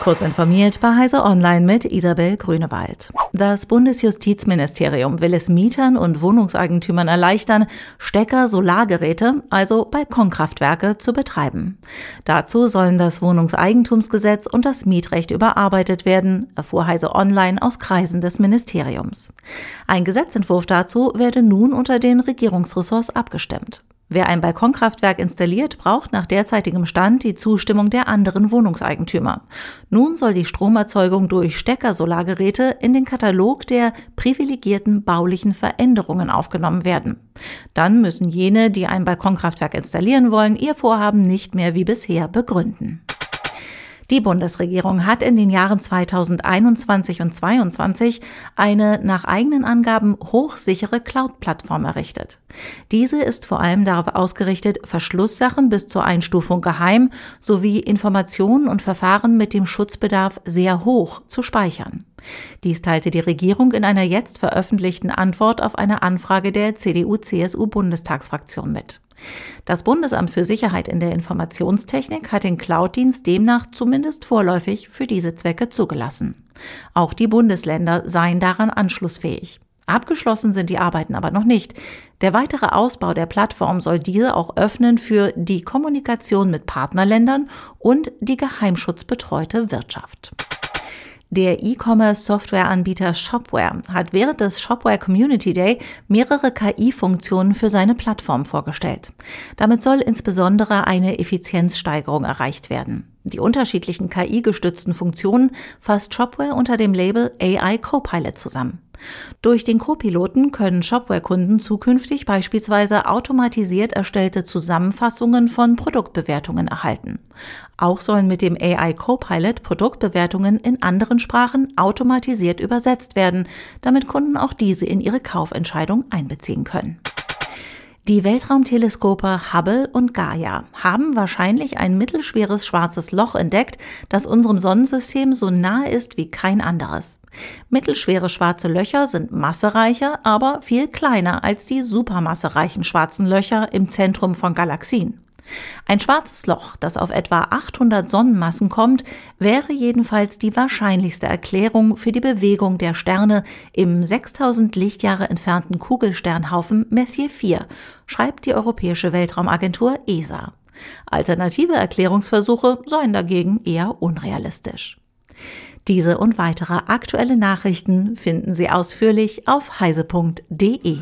Kurz informiert bei Heise Online mit Isabel Grünewald. Das Bundesjustizministerium will es Mietern und Wohnungseigentümern erleichtern, Stecker-Solargeräte, also Balkonkraftwerke, zu betreiben. Dazu sollen das Wohnungseigentumsgesetz und das Mietrecht überarbeitet werden, erfuhr Heise Online aus Kreisen des Ministeriums. Ein Gesetzentwurf dazu werde nun unter den Regierungsressorts abgestimmt. Wer ein Balkonkraftwerk installiert, braucht nach derzeitigem Stand die Zustimmung der anderen Wohnungseigentümer. Nun soll die Stromerzeugung durch Steckersolargeräte in den Katalog der privilegierten baulichen Veränderungen aufgenommen werden. Dann müssen jene, die ein Balkonkraftwerk installieren wollen, ihr Vorhaben nicht mehr wie bisher begründen. Die Bundesregierung hat in den Jahren 2021 und 2022 eine nach eigenen Angaben hochsichere Cloud-Plattform errichtet. Diese ist vor allem darauf ausgerichtet, Verschlusssachen bis zur Einstufung geheim sowie Informationen und Verfahren mit dem Schutzbedarf sehr hoch zu speichern. Dies teilte die Regierung in einer jetzt veröffentlichten Antwort auf eine Anfrage der CDU-CSU-Bundestagsfraktion mit. Das Bundesamt für Sicherheit in der Informationstechnik hat den Cloud-Dienst demnach zumindest vorläufig für diese Zwecke zugelassen. Auch die Bundesländer seien daran anschlussfähig. Abgeschlossen sind die Arbeiten aber noch nicht. Der weitere Ausbau der Plattform soll diese auch öffnen für die Kommunikation mit Partnerländern und die geheimschutzbetreute Wirtschaft. Der E-Commerce-Softwareanbieter Shopware hat während des Shopware Community Day mehrere KI-Funktionen für seine Plattform vorgestellt. Damit soll insbesondere eine Effizienzsteigerung erreicht werden. Die unterschiedlichen KI-gestützten Funktionen fasst Shopware unter dem Label AI Copilot zusammen. Durch den Co-Piloten können Shopware-Kunden zukünftig beispielsweise automatisiert erstellte Zusammenfassungen von Produktbewertungen erhalten. Auch sollen mit dem AI Copilot Produktbewertungen in anderen Sprachen automatisiert übersetzt werden, damit Kunden auch diese in ihre Kaufentscheidung einbeziehen können. Die Weltraumteleskope Hubble und Gaia haben wahrscheinlich ein mittelschweres schwarzes Loch entdeckt, das unserem Sonnensystem so nahe ist wie kein anderes. Mittelschwere schwarze Löcher sind massereicher, aber viel kleiner als die supermassereichen schwarzen Löcher im Zentrum von Galaxien. Ein schwarzes Loch, das auf etwa 800 Sonnenmassen kommt, wäre jedenfalls die wahrscheinlichste Erklärung für die Bewegung der Sterne im 6000 Lichtjahre entfernten Kugelsternhaufen Messier 4, schreibt die Europäische Weltraumagentur ESA. Alternative Erklärungsversuche seien dagegen eher unrealistisch. Diese und weitere aktuelle Nachrichten finden Sie ausführlich auf heise.de.